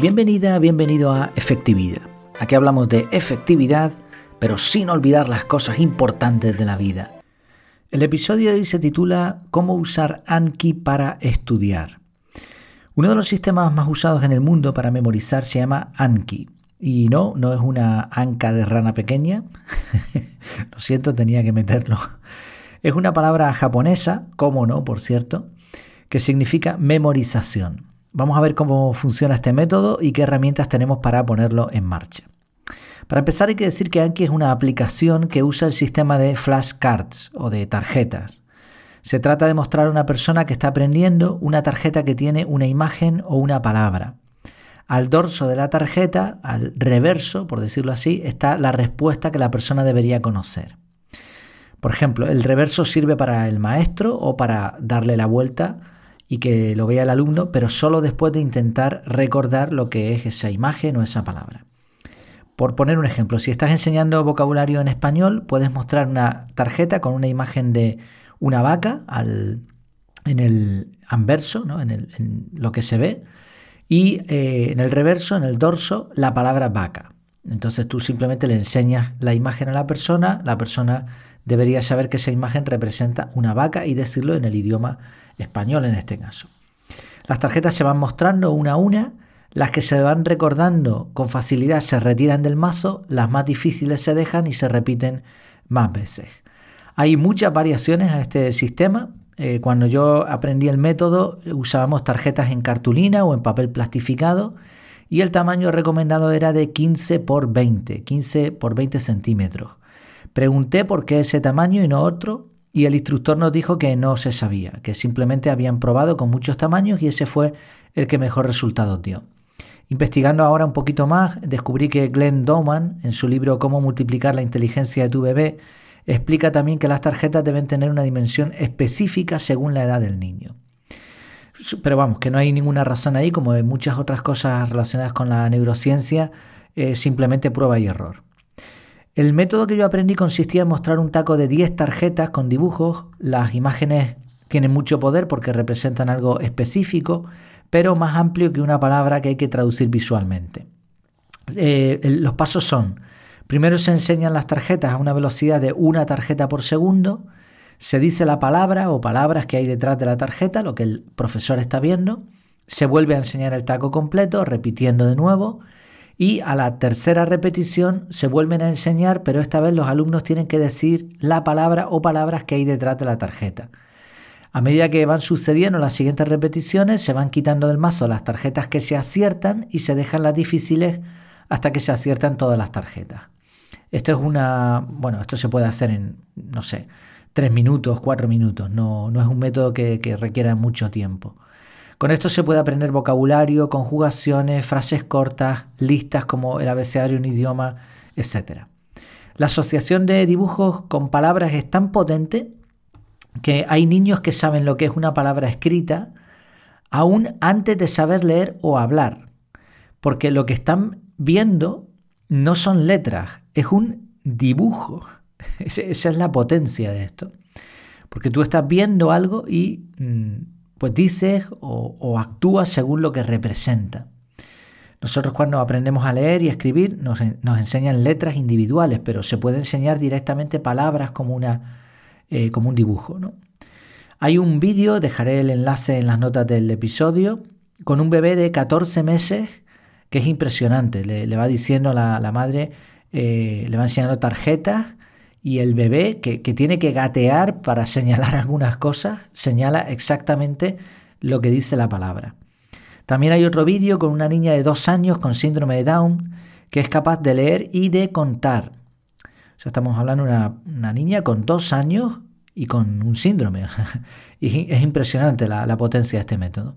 Bienvenida, bienvenido a Efectividad. Aquí hablamos de efectividad, pero sin olvidar las cosas importantes de la vida. El episodio de hoy se titula Cómo usar Anki para estudiar. Uno de los sistemas más usados en el mundo para memorizar se llama Anki. Y no, no es una anca de rana pequeña. Lo siento, tenía que meterlo. Es una palabra japonesa, como no, por cierto, que significa memorización. Vamos a ver cómo funciona este método y qué herramientas tenemos para ponerlo en marcha. Para empezar hay que decir que Anki es una aplicación que usa el sistema de flashcards o de tarjetas. Se trata de mostrar a una persona que está aprendiendo una tarjeta que tiene una imagen o una palabra. Al dorso de la tarjeta, al reverso, por decirlo así, está la respuesta que la persona debería conocer. Por ejemplo, el reverso sirve para el maestro o para darle la vuelta y que lo vea el alumno, pero solo después de intentar recordar lo que es esa imagen o esa palabra. Por poner un ejemplo, si estás enseñando vocabulario en español, puedes mostrar una tarjeta con una imagen de una vaca en el anverso, en, lo que se ve, y eh, en el reverso, en el dorso, la palabra vaca. Entonces tú simplemente le enseñas la imagen a la persona, la persona debería saber que esa imagen representa una vaca y decirlo en el idioma español en este caso. Las tarjetas se van mostrando una a una, las que se van recordando con facilidad se retiran del mazo, las más difíciles se dejan y se repiten más veces. Hay muchas variaciones a este sistema. Eh, cuando yo aprendí el método usábamos tarjetas en cartulina o en papel plastificado y el tamaño recomendado era de 15 por 20, 15 por 20 centímetros. Pregunté por qué ese tamaño y no otro y el instructor nos dijo que no se sabía, que simplemente habían probado con muchos tamaños y ese fue el que mejor resultados dio. Investigando ahora un poquito más, descubrí que Glenn Doman, en su libro Cómo multiplicar la inteligencia de tu bebé, explica también que las tarjetas deben tener una dimensión específica según la edad del niño. Pero vamos, que no hay ninguna razón ahí, como en muchas otras cosas relacionadas con la neurociencia, simplemente prueba y error. El método que yo aprendí consistía en mostrar un taco de 10 tarjetas con dibujos. Las imágenes tienen mucho poder porque representan algo específico, pero más amplio que una palabra que hay que traducir visualmente. Eh, los pasos son, primero se enseñan las tarjetas a una velocidad de una tarjeta por segundo, se dice la palabra o palabras que hay detrás de la tarjeta, lo que el profesor está viendo, se vuelve a enseñar el taco completo, repitiendo de nuevo, y a la tercera repetición se vuelven a enseñar, pero esta vez los alumnos tienen que decir la palabra o palabras que hay detrás de la tarjeta. A medida que van sucediendo las siguientes repeticiones, se van quitando del mazo las tarjetas que se aciertan y se dejan las difíciles hasta que se aciertan todas las tarjetas. Esto es una. Bueno, esto se puede hacer en, no sé, tres minutos, cuatro minutos. No, no es un método que requiera mucho tiempo. Con esto se puede aprender vocabulario, conjugaciones, frases cortas, listas como el abecedario de un idioma, etc. La asociación de dibujos con palabras es tan potente que hay niños que saben lo que es una palabra escrita aún antes de saber leer o hablar, porque lo que están viendo no son letras, es un dibujo. Esa es la potencia de esto. Porque tú estás viendo algo y mm, pues dices o, actúas según lo que representa. Nosotros cuando aprendemos a leer y escribir nos, enseñan letras individuales, pero se puede enseñar directamente palabras como, una, eh, como un dibujo. Hay un vídeo, dejaré el enlace en las notas del episodio, con un bebé de 14 meses que es impresionante. Le, va diciendo la, la madre, eh, le va enseñando tarjetas y el bebé que, tiene que gatear para señalar algunas cosas, señala exactamente lo que dice la palabra. También hay otro vídeo con una niña de dos años con síndrome de Down que es capaz de leer y de contar. O estamos hablando de una, niña con dos años y con un síndrome. y es impresionante la, la potencia de este método.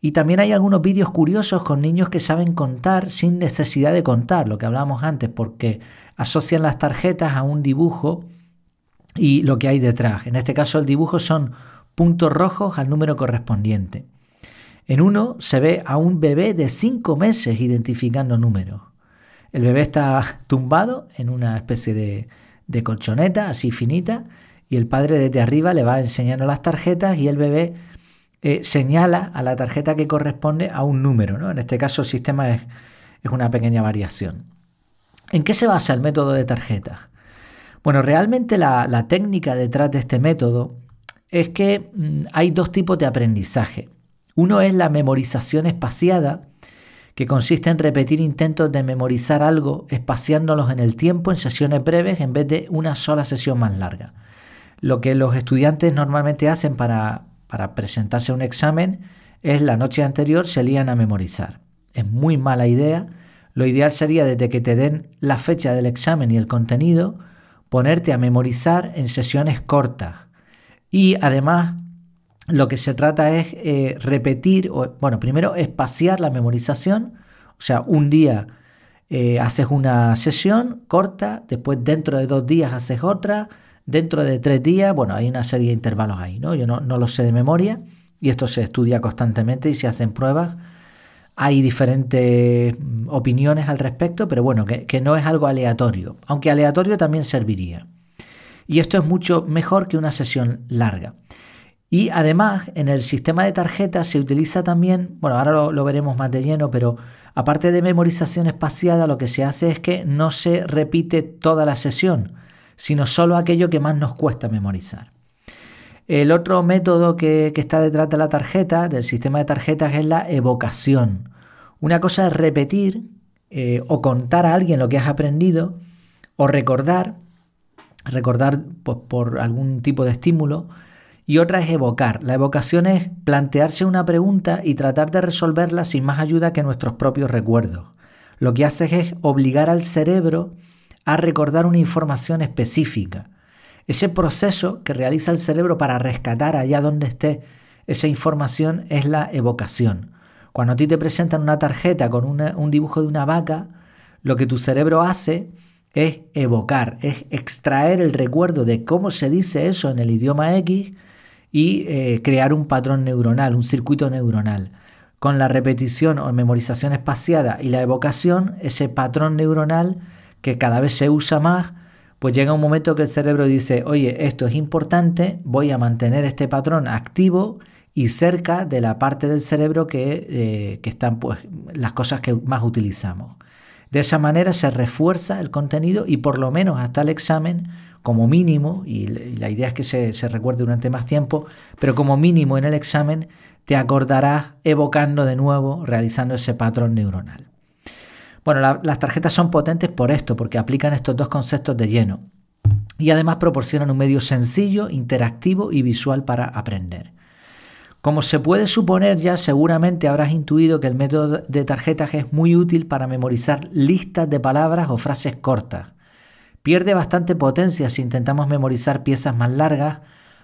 Y también hay algunos vídeos curiosos con niños que saben contar sin necesidad de contar, lo que hablábamos antes, porque asocian las tarjetas a un dibujo y lo que hay detrás. En este caso el dibujo son puntos rojos al número correspondiente. En uno se ve a un bebé de 5 meses identificando números. El bebé está tumbado en una especie de, de colchoneta así finita y el padre desde arriba le va enseñando las tarjetas y el bebé eh, señala a la tarjeta que corresponde a un número. ¿no? En este caso el sistema es, es una pequeña variación. ¿En qué se basa el método de tarjetas? Bueno, realmente la, técnica detrás de este método es que mm, hay dos tipos de aprendizaje. Uno es la memorización espaciada, que consiste en repetir intentos de memorizar algo espaciándolos en el tiempo en sesiones breves en vez de una sola sesión más larga. Lo que los estudiantes normalmente hacen para, para presentarse a un examen es la noche anterior se lían a memorizar. Es muy mala idea. Lo ideal sería desde que te den la fecha del examen y el contenido, ponerte a memorizar en sesiones cortas. Y además lo que se trata es eh, repetir, bueno, primero espaciar la memorización, o sea, un día eh, haces una sesión corta, después dentro de dos días haces otra, dentro de tres días, bueno, hay una serie de intervalos ahí, ¿no? Yo no, no lo sé de memoria y esto se estudia constantemente y se hacen pruebas hay diferentes mm, opiniones al respecto, pero bueno, que, no es algo aleatorio, aunque aleatorio también serviría. Y esto es mucho mejor que una sesión larga. Y además, en el sistema de tarjetas se utiliza también, bueno, ahora lo, lo, veremos más de lleno, pero aparte de memorización espaciada, lo que se hace es que no se repite toda la sesión, sino solo aquello que más nos cuesta memorizar. El otro método que, está detrás de la tarjeta, del sistema de tarjetas, es la evocación. Una cosa es repetir eh, o contar a alguien lo que has aprendido o recordar, recordar pues, por algún tipo de estímulo, y otra es evocar. La evocación es plantearse una pregunta y tratar de resolverla sin más ayuda que nuestros propios recuerdos. Lo que haces es obligar al cerebro a recordar una información específica. Ese proceso que realiza el cerebro para rescatar allá donde esté esa información es la evocación. Cuando a ti te presentan una tarjeta con un dibujo de una vaca, lo que tu cerebro hace es evocar, es extraer el recuerdo de cómo se dice eso en el idioma X y eh, crear un patrón neuronal, un circuito neuronal. Con la repetición o memorización espaciada y la evocación, ese patrón neuronal que cada vez se usa más, pues llega un momento que el cerebro dice, oye, esto es importante, voy a mantener este patrón activo y cerca de la parte del cerebro que, eh, están pues, las cosas que más utilizamos. De esa manera se refuerza el contenido y por lo menos hasta el examen, como mínimo, y la idea es que se, se recuerde durante más tiempo, pero como mínimo en el examen te acordarás evocando de nuevo, realizando ese patrón neuronal. Bueno, las tarjetas son potentes por esto, porque aplican estos dos conceptos de lleno. Y además proporcionan un medio sencillo, interactivo y visual para aprender. Como se puede suponer ya, seguramente habrás intuido que el método de tarjetas es muy útil para memorizar listas de palabras o frases cortas. Pierde bastante potencia si intentamos memorizar piezas más largas,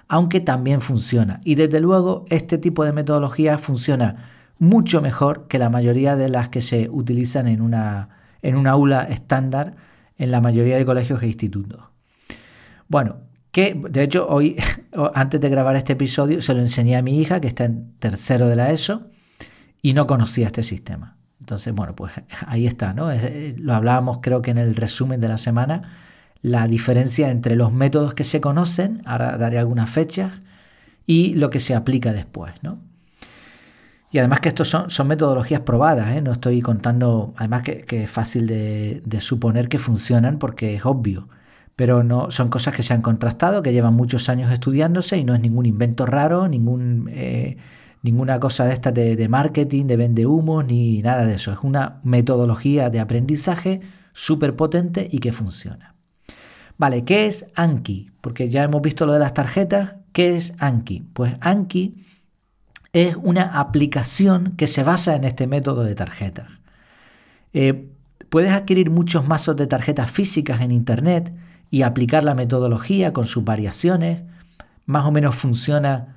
aunque también funciona. Y desde luego este tipo de metodología funciona mucho mejor que la mayoría de las que se utilizan en una, en una aula estándar en la mayoría de colegios e institutos. Bueno, que de hecho hoy, antes de grabar este episodio, se lo enseñé a mi hija que está en tercero de la ESO y no conocía este sistema. Entonces, bueno, pues ahí está, ¿no? Eh, lo hablábamos creo que en el resumen de la semana, la diferencia entre los métodos que se conocen, ahora daré algunas fechas, y lo que se aplica después, ¿no? Y además que estos son, son metodologías probadas, ¿eh? no estoy contando, además que, es fácil de, suponer que funcionan porque es obvio, pero no son cosas que se han contrastado, que llevan muchos años estudiándose y no es ningún invento raro, ningún, eh, ninguna cosa de esta de, de, marketing, de vende humos, ni nada de eso. Es una metodología de aprendizaje súper potente y que funciona. Vale, ¿qué es Anki? Porque ya hemos visto lo de las tarjetas. ¿Qué es Anki? Pues Anki es una aplicación que se basa en este método de tarjetas. Eh, puedes adquirir muchos mazos de tarjetas físicas en Internet y aplicar la metodología con sus variaciones. Más o menos funciona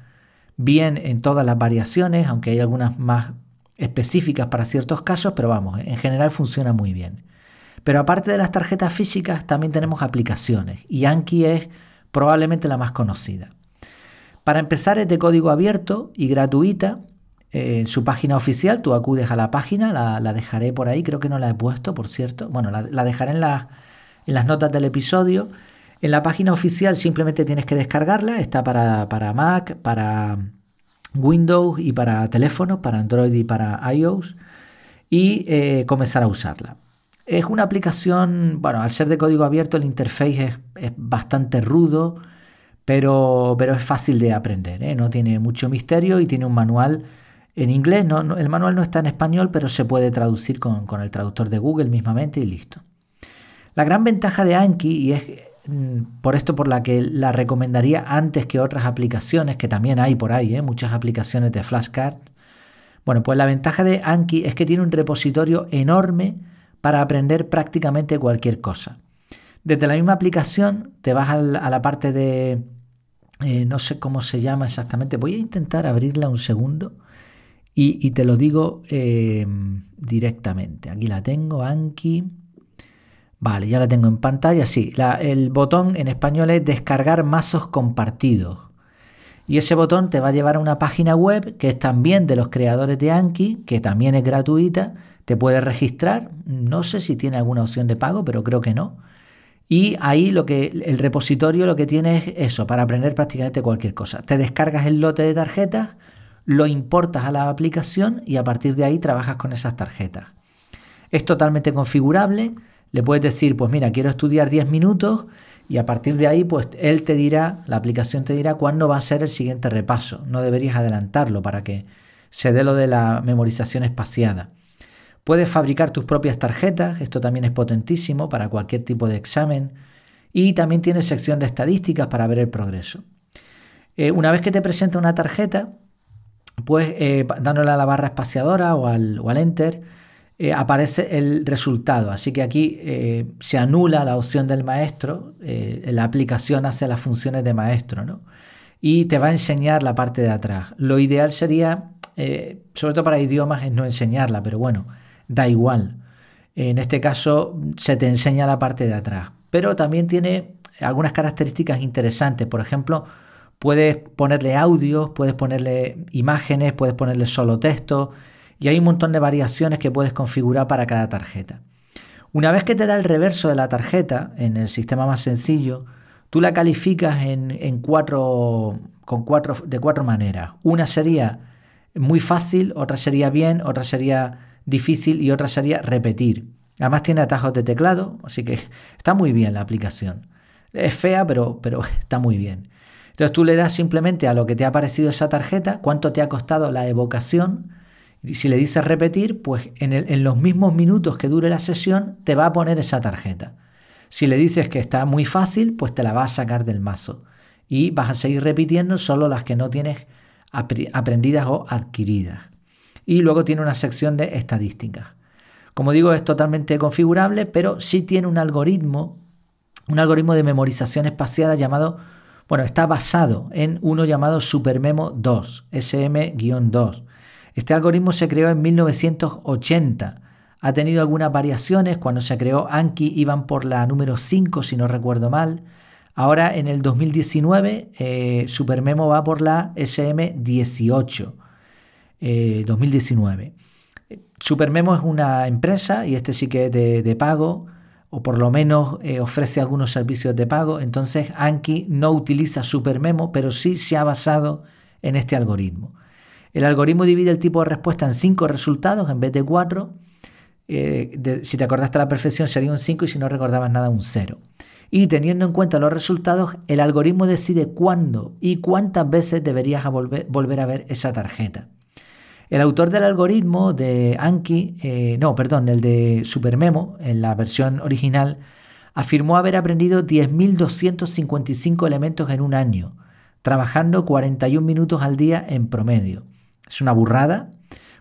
bien en todas las variaciones, aunque hay algunas más específicas para ciertos casos, pero vamos, en general funciona muy bien. Pero aparte de las tarjetas físicas, también tenemos aplicaciones y Anki es probablemente la más conocida. Para empezar es de código abierto y gratuita. Eh, en su página oficial, tú acudes a la página, la, dejaré por ahí, creo que no la he puesto, por cierto. Bueno, la, dejaré en, las notas del episodio. En la página oficial simplemente tienes que descargarla, está para, Mac, para, Windows y para teléfonos, para Android y para iOS, y eh, comenzar a usarla. Es una aplicación, bueno, al ser de código abierto el interface es, bastante rudo, pero, pero, es fácil de aprender, ¿eh? no tiene mucho misterio y tiene un manual en inglés. No, el manual no está en español, pero se puede traducir con, con, el traductor de Google mismamente y listo. La gran ventaja de Anki, y es mm, por esto por la que la recomendaría antes que otras aplicaciones, que también hay por ahí, ¿eh? muchas aplicaciones de flashcards, bueno, pues la ventaja de Anki es que tiene un repositorio enorme para aprender prácticamente cualquier cosa. Desde la misma aplicación te vas a la, parte de... Eh, no sé cómo se llama exactamente. Voy a intentar abrirla un segundo y, te lo digo eh, directamente. Aquí la tengo, Anki. Vale, ya la tengo en pantalla. Sí, el botón en español es descargar mazos compartidos. Y ese botón te va a llevar a una página web que es también de los creadores de Anki, que también es gratuita te puedes registrar, no sé si tiene alguna opción de pago, pero creo que no. Y ahí lo que el repositorio lo que tiene es eso, para aprender prácticamente cualquier cosa. Te descargas el lote de tarjetas, lo importas a la aplicación y a partir de ahí trabajas con esas tarjetas. Es totalmente configurable. Le puedes decir, pues mira, quiero estudiar 10 minutos y a partir de ahí, pues él te dirá, la aplicación te dirá cuándo va a ser el siguiente repaso. No deberías adelantarlo para que se dé lo de la memorización espaciada. Puedes fabricar tus propias tarjetas, esto también es potentísimo para cualquier tipo de examen. Y también tienes sección de estadísticas para ver el progreso. Eh, una vez que te presenta una tarjeta, pues eh, dándole a la barra espaciadora o al, enter, eh, aparece el resultado. Así que aquí se anula la opción del maestro, la aplicación hace las funciones de maestro, ¿no? Y te va a enseñar la parte de atrás. Lo ideal sería, sobre todo para idiomas, es no enseñarla, pero bueno, da igual. En este caso se te enseña la parte de atrás, pero también tiene algunas características interesantes. Por ejemplo, puedes ponerle audios, puedes ponerle imágenes, puedes ponerle solo texto y hay un montón de variaciones que puedes configurar para cada tarjeta. Una vez que te da el reverso de la tarjeta en el sistema más sencillo, tú la calificas en, cuatro, con cuatro, de cuatro maneras. Una sería muy fácil, otra sería bien, otra sería difícil y otra sería repetir. Además tiene atajos de teclado, así que está muy bien la aplicación. Es fea, pero, pero está muy bien. Entonces tú le das simplemente a lo que te ha parecido esa tarjeta, cuánto te ha costado la evocación. Y si le dices repetir, pues en, en los mismos minutos que dure la sesión te va a poner esa tarjeta. Si le dices que está muy fácil, pues te la va a sacar del mazo. Y vas a seguir repitiendo solo las que no tienes aprendidas o adquiridas y luego tiene una sección de estadísticas. Como digo, es totalmente configurable, pero sí tiene un algoritmo, un algoritmo de memorización espaciada llamado, bueno, está basado en uno llamado SuperMemo 2, SM-2. Este algoritmo se creó en 1980. Ha tenido algunas variaciones. Cuando se creó Anki iban por la número 5, si no recuerdo mal. Ahora en el 2019 eh, SuperMemo va por la SM18. 2019. Eh, Supermemo es una empresa y este sí que es de, pago o por lo menos eh, ofrece algunos servicios de pago. Entonces Anki no utiliza Supermemo, pero sí se ha basado en este algoritmo. El algoritmo divide el tipo de respuesta en cinco resultados en vez de cuatro. Eh, si te acordaste a la perfección sería un 5 y si no recordabas nada un 0. Y teniendo en cuenta los resultados, el algoritmo decide cuándo y cuántas veces deberías volver a ver esa tarjeta. El autor del algoritmo de Anki, eh, no, perdón, el de Supermemo, en la versión original, afirmó haber aprendido 10.255 elementos en un año, trabajando 41 minutos al día en promedio. Es una burrada,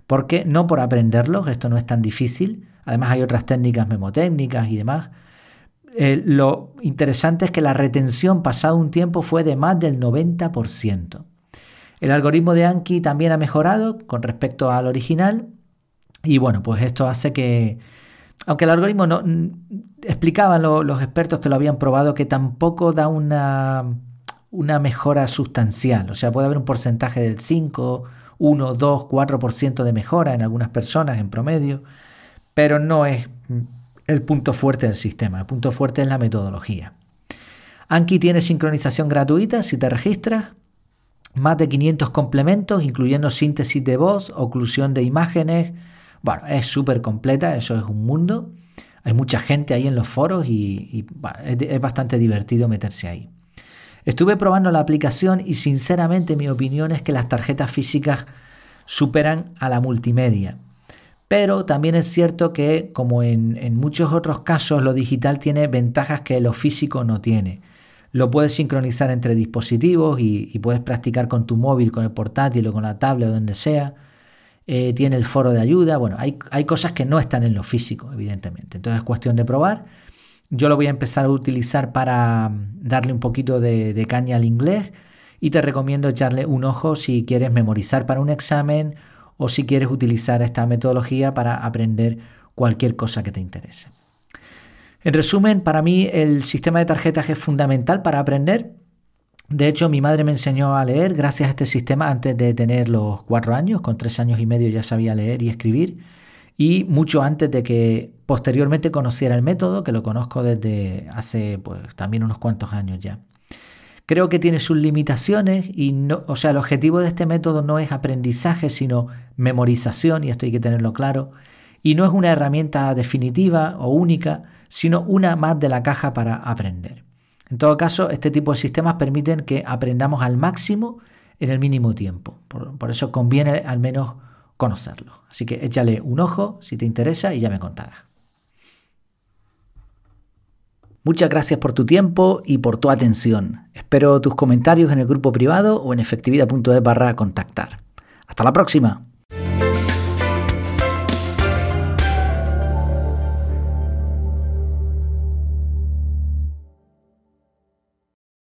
porque no por aprenderlos, esto no es tan difícil, además hay otras técnicas memotécnicas y demás. Eh, lo interesante es que la retención pasado un tiempo fue de más del 90%. El algoritmo de Anki también ha mejorado con respecto al original. Y bueno, pues esto hace que, aunque el algoritmo no explicaban los expertos que lo habían probado que tampoco da una, una mejora sustancial, o sea, puede haber un porcentaje del 5, 1, 2, 4% de mejora en algunas personas en promedio, pero no es el punto fuerte del sistema, el punto fuerte es la metodología. Anki tiene sincronización gratuita si te registras, más de 500 complementos, incluyendo síntesis de voz, oclusión de imágenes. Bueno, es súper completa, eso es un mundo. Hay mucha gente ahí en los foros y, es, bastante divertido meterse ahí. Estuve probando la aplicación y sinceramente mi opinión es que las tarjetas físicas superan a la multimedia. Pero también es cierto que, como en, en, muchos otros casos, lo digital tiene ventajas que lo físico no tiene. Lo puedes sincronizar entre dispositivos y, puedes practicar con tu móvil, con el portátil o con la tablet o donde sea. Eh, tiene el foro de ayuda. Bueno, hay, cosas que no están en lo físico, evidentemente. Entonces es cuestión de probar. Yo lo voy a empezar a utilizar para mm, darle un poquito de, caña al inglés y te recomiendo echarle un ojo si quieres memorizar para un examen o si quieres utilizar esta metodología para aprender cualquier cosa que te interese. En resumen, para mí el sistema de tarjetas es fundamental para aprender. De hecho, mi madre me enseñó a leer gracias a este sistema antes de tener los cuatro años. Con tres años y medio ya sabía leer y escribir. Y mucho antes de que posteriormente conociera el método, que lo conozco desde hace pues, también unos cuantos años ya. Creo que tiene sus limitaciones y no, o sea, el objetivo de este método no es aprendizaje, sino memorización, y esto hay que tenerlo claro. Y no es una herramienta definitiva o única, sino una más de la caja para aprender. En todo caso, este tipo de sistemas permiten que aprendamos al máximo en el mínimo tiempo. Por, eso conviene al menos conocerlo. Así que échale un ojo si te interesa y ya me contarás. Muchas gracias por tu tiempo y por tu atención. Espero tus comentarios en el grupo privado o en efectividad.es barra contactar. Hasta la próxima.